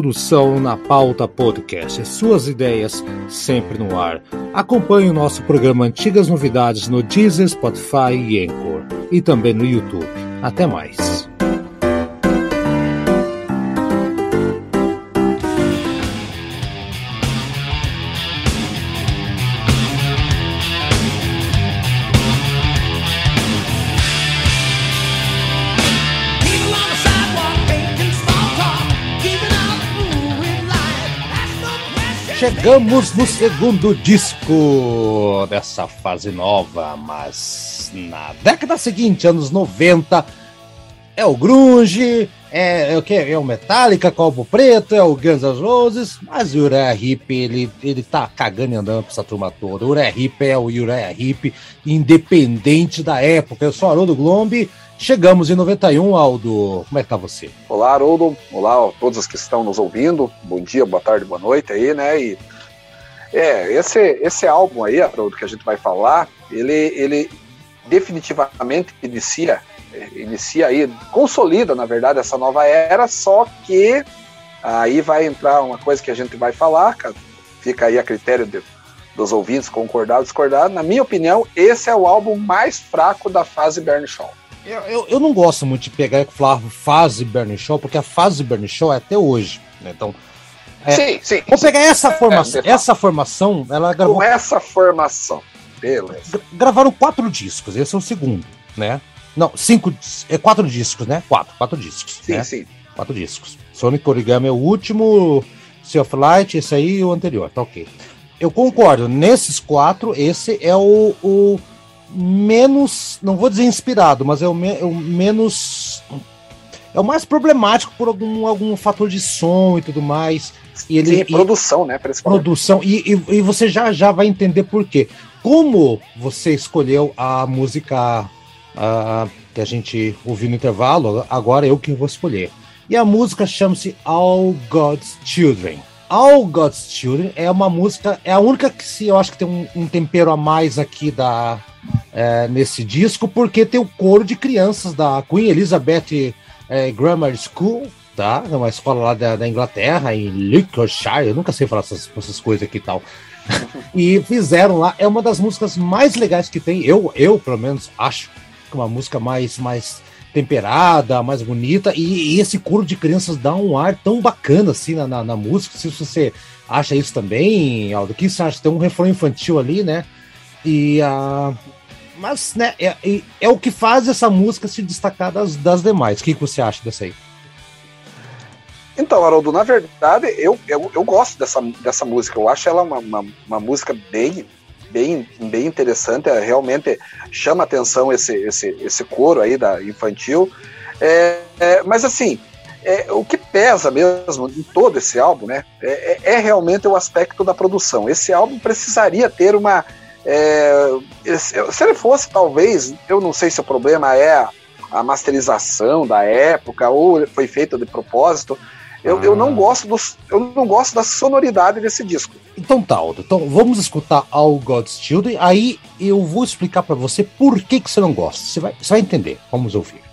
produção na Pauta Podcast. Suas ideias sempre no ar. Acompanhe o nosso programa Antigas Novidades no Deezer, Spotify e Anchor. E também no YouTube. Até mais. Chegamos no segundo disco dessa fase nova, mas na década seguinte, anos 90, é o grunge, é, é o que? É o Metallica, Copo Preto, é o Guns N' Roses, mas o Uriah Heep, ele, ele tá cagando e andando pra essa turma toda. O Uriah Heep é o Uriah Heep, independente da época. Eu sou Haroldo Glombi, Chegamos em 91, Aldo. Como é que tá você? Olá, Haroldo. Olá a todos que estão nos ouvindo. Bom dia, boa tarde, boa noite aí, né? E é, esse, esse álbum aí, Haroldo, que a gente vai falar, ele, ele definitivamente inicia, inicia aí, consolida, na verdade, essa nova era, só que aí vai entrar uma coisa que a gente vai falar, fica aí a critério de, dos ouvintes concordar ou discordar. Na minha opinião, esse é o álbum mais fraco da fase Bernie Shaw. Eu, eu, eu, não gosto muito de pegar e falar fase Bernie Shaw, porque a fase Bernie Shaw é até hoje. Né? Então, é, sim, sim. Vou pegar essa é, formação. É, essa formação, ela gravou. Com essa formação, beleza. Gravaram quatro discos, esse é o segundo, né? Não, cinco. É quatro discos, né? Quatro, quatro discos. Sim, né? sim. Quatro discos. Sonic Origami é o último, Sea of Light, esse aí e o anterior, tá ok. Eu concordo, nesses quatro, esse é o, o menos, não vou dizer inspirado, mas é o, me, é o menos. É o mais problemático por algum, algum fator de som e tudo mais. E ele, produção, né? Produção, e, e, e, você já, já vai entender por quê. Como você escolheu a música que a gente ouviu no intervalo, agora eu que vou escolher. E a música chama-se All God's Children. All God's Children é uma música, é a única que se eu acho que tem um, um tempero a mais aqui da, é, nesse disco, porque tem o coro de crianças da Queen Elizabeth é, Grammar School, tá? É uma escola lá da, da Inglaterra, em Lincolnshire, eu nunca sei falar essas, essas coisas aqui e tal. e fizeram lá, é uma das músicas mais legais que tem, eu, eu pelo menos acho, que é uma música mais, mais temperada, mais bonita, e, e, esse coro de crianças dá um ar tão bacana assim na, na, na música. Se você acha isso também, Aldo, o que você acha? Tem um refrão infantil ali, né? E a. Uh mas, né, é, é, é, o que faz essa música se destacar das, das demais. O que, que você acha dessa aí? Então, Haroldo, na verdade, eu, eu, eu gosto dessa, dessa música. Eu acho ela uma, uma, uma música bem, bem, bem interessante. É, realmente chama atenção esse, esse, esse coro aí da infantil. É, é, mas assim, é, o que pesa mesmo em todo esse álbum, né, é, é, realmente o aspecto da produção. Esse álbum precisaria ter uma se ele fosse, talvez, eu não sei se o problema é a masterização da época ou foi feito de propósito. Eu, ah. eu, não gosto dos, eu não gosto da sonoridade desse disco. Então tá, Aldo. Então vamos escutar All God's Children. Aí eu vou explicar para você por que, que você não gosta. Você vai, você vai entender. Vamos ouvir.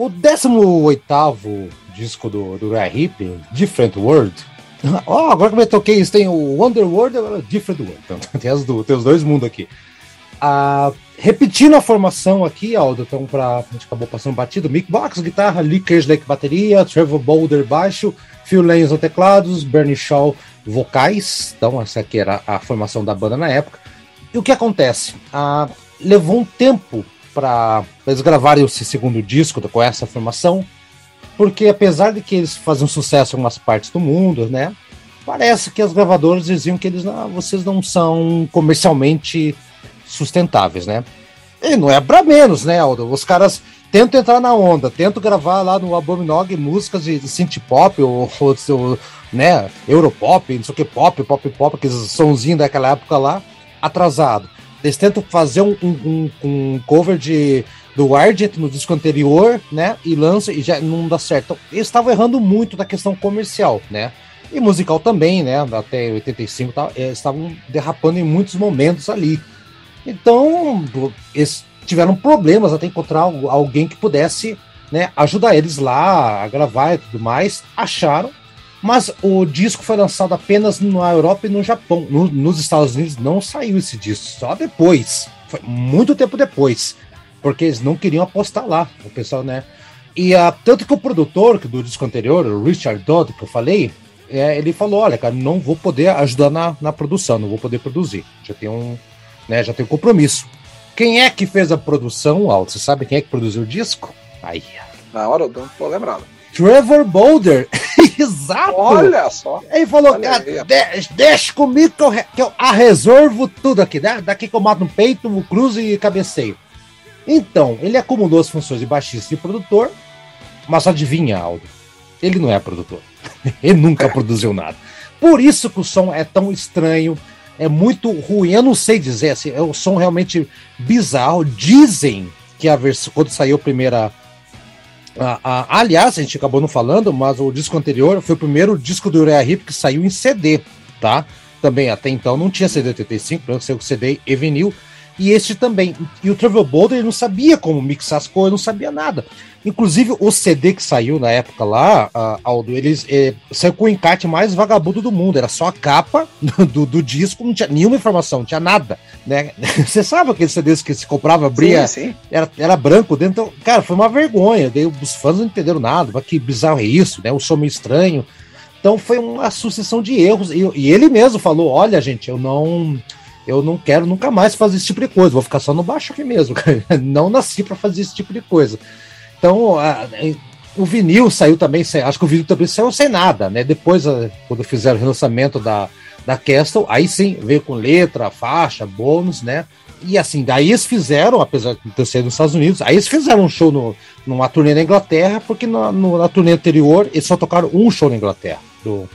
O 18 disco do, do Ray Hip, Different World. Oh, agora que eu toquei isso, tem o Underworld e o Different World. Então, tem, as do, tem os dois mundos aqui. Ah, repetindo a formação aqui, Aldo, então pra, a gente acabou passando batido, Mick Box, guitarra, Lee Kerslake, bateria, Trevor Boulder, baixo, Phil Lenz teclados, Bernie Shaw, vocais. Então, essa aqui era a formação da banda na época. E o que acontece? Ah, levou um tempo para eles gravarem esse segundo disco com essa formação, porque apesar de que eles fazem sucesso em algumas partes do mundo, né? Parece que as gravadoras diziam que eles não, vocês não são comercialmente sustentáveis, né? E não é para menos, né, Aldo? Os caras tentam entrar na onda, tentam gravar lá no Abominog músicas de, de synth pop ou, ou, né, Europop, não sei o que, pop, pop, pop, aqueles sonzinhos daquela época lá, atrasado. Eles tentam fazer um, um, um cover de do Argent no disco anterior, né? E lança e já não dá certo. Então, eles estavam errando muito da questão comercial, né? E musical também, né? Até 85 tá, eles estavam derrapando em muitos momentos ali. Então, eles tiveram problemas até encontrar alguém que pudesse né, ajudar eles lá a gravar e tudo mais. Acharam, mas o disco foi lançado apenas na Europa e no Japão. No, nos Estados Unidos não saiu esse disco, só depois. Foi muito tempo depois. Porque eles não queriam apostar lá, o pessoal, né? E uh, tanto que o produtor do disco anterior, o Richard Dodd, que eu falei, é, ele falou: olha, cara, não vou poder ajudar na, na produção, não vou poder produzir. Já tem um, né, já tem um compromisso. Quem é que fez a produção, Aldo? Você sabe quem é que produziu o disco? Aí. Na hora eu não tô lembrado. Trevor Boulder. Exato. Olha só. Ele falou, cara, deixa, deixa comigo que eu, que eu resolvo tudo aqui, né? Daqui que eu mato no peito, no cruzo e cabeceio. Então, ele acumulou as funções de baixista e produtor, mas adivinha, Aldo, ele não é produtor. ele nunca produziu nada. Por isso que o som é tão estranho, é muito ruim. Eu não sei dizer, assim, é um som realmente bizarro. Dizem que a versão, quando saiu a primeira ah, ah, aliás, a gente acabou não falando, mas o disco anterior foi o primeiro disco do Uriah Heep que saiu em CD, tá? Também até então não tinha CD 85, não saiu CD e vinil. E este também. E o Trevor Boulder ele não sabia como mixar as coisas, não sabia nada. Inclusive, o CD que saiu na época lá, uh, Aldo, eles eh, saiu com o encarte mais vagabundo do mundo. Era só a capa do, do, disco, não tinha nenhuma informação, não tinha nada. Né? Você sabe aqueles CDs que se comprava, abria, sim, sim. Era, era branco dentro. Então, cara, foi uma vergonha. Daí os fãs não entenderam nada. Mas que bizarro é isso, né? O som meio estranho. Então foi uma sucessão de erros. E, e ele mesmo falou: olha, gente, eu não eu não quero nunca mais fazer esse tipo de coisa, vou ficar só no baixo aqui mesmo. não nasci para fazer esse tipo de coisa. Então, a, o vinil saiu também, sem, acho que o vinil também saiu sem nada, né? Depois, quando fizeram o relançamento da, da Castle, aí sim, veio com letra, faixa, bônus, né? E assim, daí eles fizeram, apesar de ter sido nos Estados Unidos, aí eles fizeram um show no, numa turnê na Inglaterra, porque na, no, na turnê anterior eles só tocaram um show na Inglaterra, do,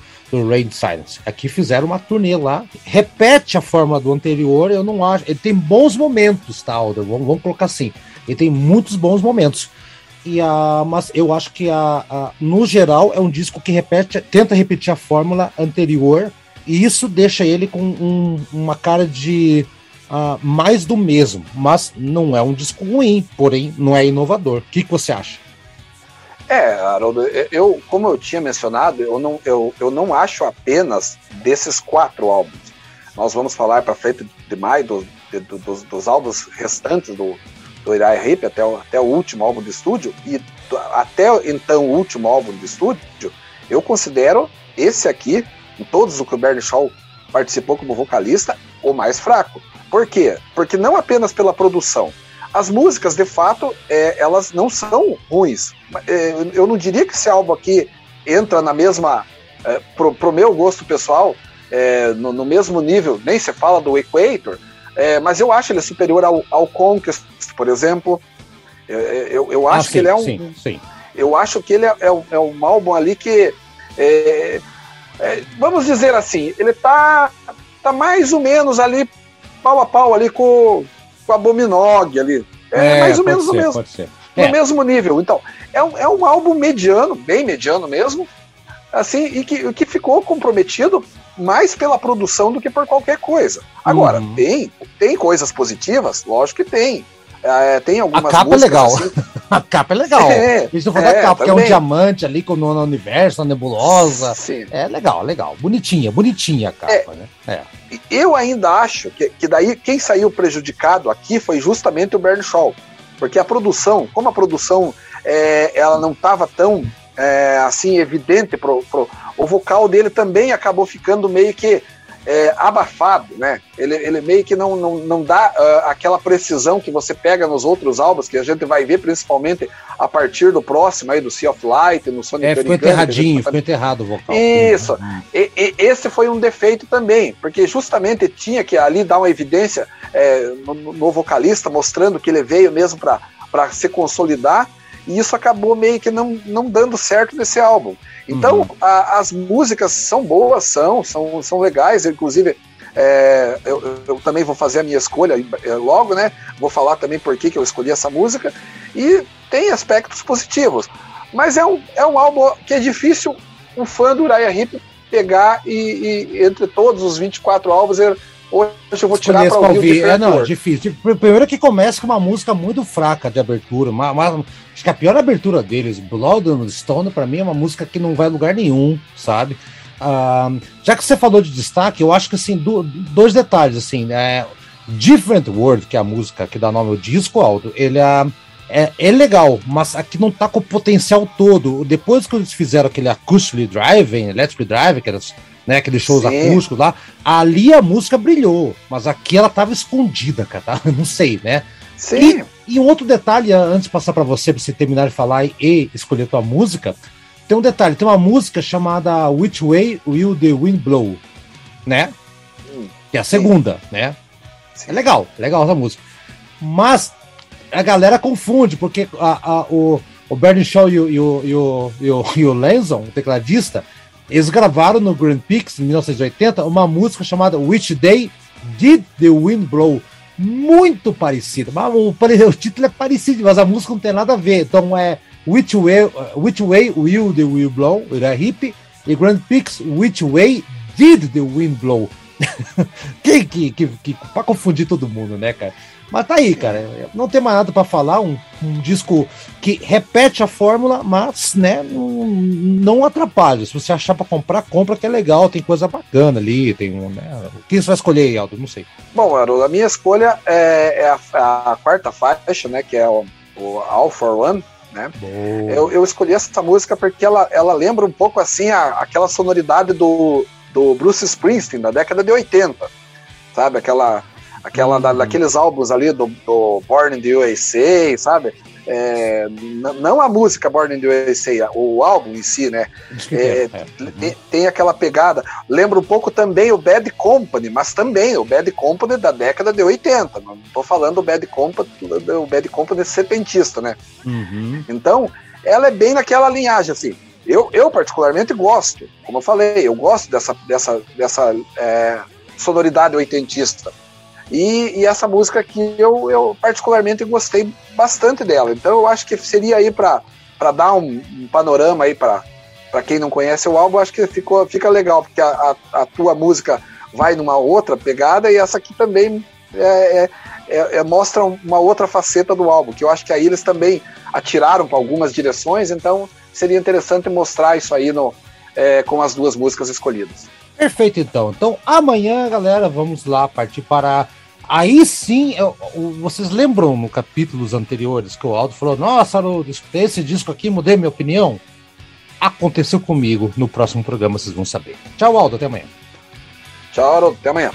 do Rain Silence. Aqui fizeram uma turnê lá, repete a forma do anterior, eu não acho. Ele tem bons momentos, tá, Alder? Vamos, vamos colocar assim. Ele tem muitos bons momentos e a, mas eu acho que a, a, no geral é um disco que repete, tenta repetir a fórmula anterior e isso deixa ele com um, uma cara de uh, mais do mesmo, mas não é um disco ruim, porém não é inovador. O que, que você acha? É, Haroldo, eu, como eu tinha mencionado, eu não, eu, eu não acho apenas desses quatro álbuns. Nós vamos falar para frente demais do, do, dos, dos álbuns restantes do, do Uriah Heep até, o, até o último álbum de estúdio, e até então o último álbum de estúdio, eu considero esse aqui, em todos o que o Bernie Shaw participou como vocalista, o mais fraco. Por quê? Porque não apenas pela produção. As músicas, de fato, é, elas não são ruins. É, eu não diria que esse álbum aqui entra na mesma. É, pro, pro meu gosto pessoal, é, no, no, mesmo nível, nem se fala do Equator, é, mas eu acho ele superior ao, ao Conquest, por exemplo. Eu, eu, eu acho ah, que ele é um. Sim, sim. Eu acho que ele é, é, é um álbum ali que. É, é, vamos dizer assim, ele tá, tá mais ou menos ali, pau a pau ali com, com a Bominog ali. É, mais ou menos ser, no mesmo. No mesmo nível. Então, é um, é um álbum mediano, bem mediano mesmo, assim, e que, que ficou comprometido mais pela produção do que por qualquer coisa. Agora, uhum. tem, tem coisas positivas? Lógico que tem. É, tem algumas A capa é legal. Assim... a capa é legal. É, Isso foi é, da capa, que é um diamante ali com no universo, na nebulosa. Sim. É legal, legal. Bonitinha, bonitinha a capa, é, né? É. Eu ainda acho que, que daí quem saiu prejudicado aqui foi justamente o Bernie Shaw. Porque a produção, como a produção é, ela não estava tão é, assim evidente pro, pro, o vocal dele também acabou ficando meio que é, abafado, né? Ele, ele meio que não, não, não dá uh, aquela precisão que você pega nos outros álbuns, que a gente vai ver principalmente a partir do próximo aí, do Sea of Light, no Sonic É, ficou enterradinho, ficou enterrado o vocal. Isso. Uhum. E, e, esse foi um defeito também, porque justamente tinha que ali dar uma evidência é, no, no vocalista, mostrando que ele veio mesmo para se consolidar, e isso acabou meio que não, não dando certo nesse álbum. Então, uhum. a, as músicas são boas, são, são, são legais, inclusive. É, eu, eu, também vou fazer a minha escolha é, logo, né? Vou falar também por que, eu escolhi essa música. E tem aspectos positivos. Mas é um, é um álbum que é difícil um fã do Uriah Heep pegar e, e, entre todos os 24 álbuns, hoje eu vou tirar para ouvir. ouvir. É, não, é difícil. Primeiro que começa com uma música muito fraca de abertura, uma, uma, Acho que a pior abertura deles, Blood and Stone, para mim é uma música que não vai a lugar nenhum, sabe? Uh, já que você falou de destaque, eu acho que assim, do, dois detalhes, assim, é, Different World, que é a música que dá nome ao disco, Aldo, ele é, é, é, legal, mas aqui não tá com o potencial todo. Depois que eles fizeram aquele Acoustic Driving, Electric Drive, que era, né, aqueles shows Sim. acústicos lá, ali a música brilhou, mas aqui ela tava escondida, cara, tá? não sei, né? Sim. E, e, um outro detalhe, antes de passar para você, para você terminar de falar e escolher tua música, tem um detalhe, tem uma música chamada Which Way Will the Wind Blow, né? Hum, que é a segunda, sim. né? Sim. É legal, legal essa música. Mas a galera confunde, porque a, a, o, o Bernie Shaw e o, e o, e o, e o, e o Lanson, o tecladista, eles gravaram no Grand Prix, em 1980, uma música chamada Which Day Did the Wind Blow? muito parecida. Mas o, o, título é parecido, mas a música não tem nada a ver. Então é Which Way, Which Way Will the Wind Blow? Era hip. E Grand Prix, Which Way Did the Wind Blow? que, que, que, que, pra confundir todo mundo, né, cara? Mas tá aí, cara. Não tem mais nada para falar. Um, um, disco que repete a fórmula, mas né, não, não atrapalha. Se você achar para comprar, compra que é legal. Tem coisa bacana ali. Tem né, O que você vai escolher aí, Aldo? Não sei. Bom, Haroldo, a minha escolha é, é a, a, quarta faixa, né? Que é o, o All for One. Né? Eu, eu, escolhi essa música porque ela, ela lembra um pouco assim a, aquela sonoridade do, do Bruce Springsteen da década de 80, sabe? Aquela aquela da, daqueles álbuns ali do, do Born in the USA, sabe? É, não a música Born in the USA, o álbum em si, né? É, é. Tem, tem, aquela pegada. Lembra um pouco também o Bad Company, mas também o Bad Company da década de 80. Não estou falando o Bad Company, o Bad Company setentista, né? Uhum. Então, ela é bem naquela linhagem, assim. Eu, eu particularmente gosto, como eu falei, eu gosto dessa, dessa, dessa é, sonoridade oitentista. E, e, essa música aqui eu, eu particularmente gostei bastante dela. Então eu acho que seria aí para dar um, um, panorama aí para quem não conhece o álbum, acho que ficou, fica legal, porque a, a, a, tua música vai numa outra pegada e essa aqui também é, é, é, é mostra uma outra faceta do álbum, que eu acho que aí eles também atiraram para algumas direções, então seria interessante mostrar isso aí no, é, com as duas músicas escolhidas. Perfeito, então. Então, amanhã, galera, vamos lá partir para. Aí sim, eu, vocês lembram no capítulos anteriores que o Aldo falou: Nossa, Haroldo, escutei esse disco aqui, mudei minha opinião? Aconteceu comigo. No próximo programa vocês vão saber. Tchau, Aldo, até amanhã. Tchau, Haroldo, até amanhã.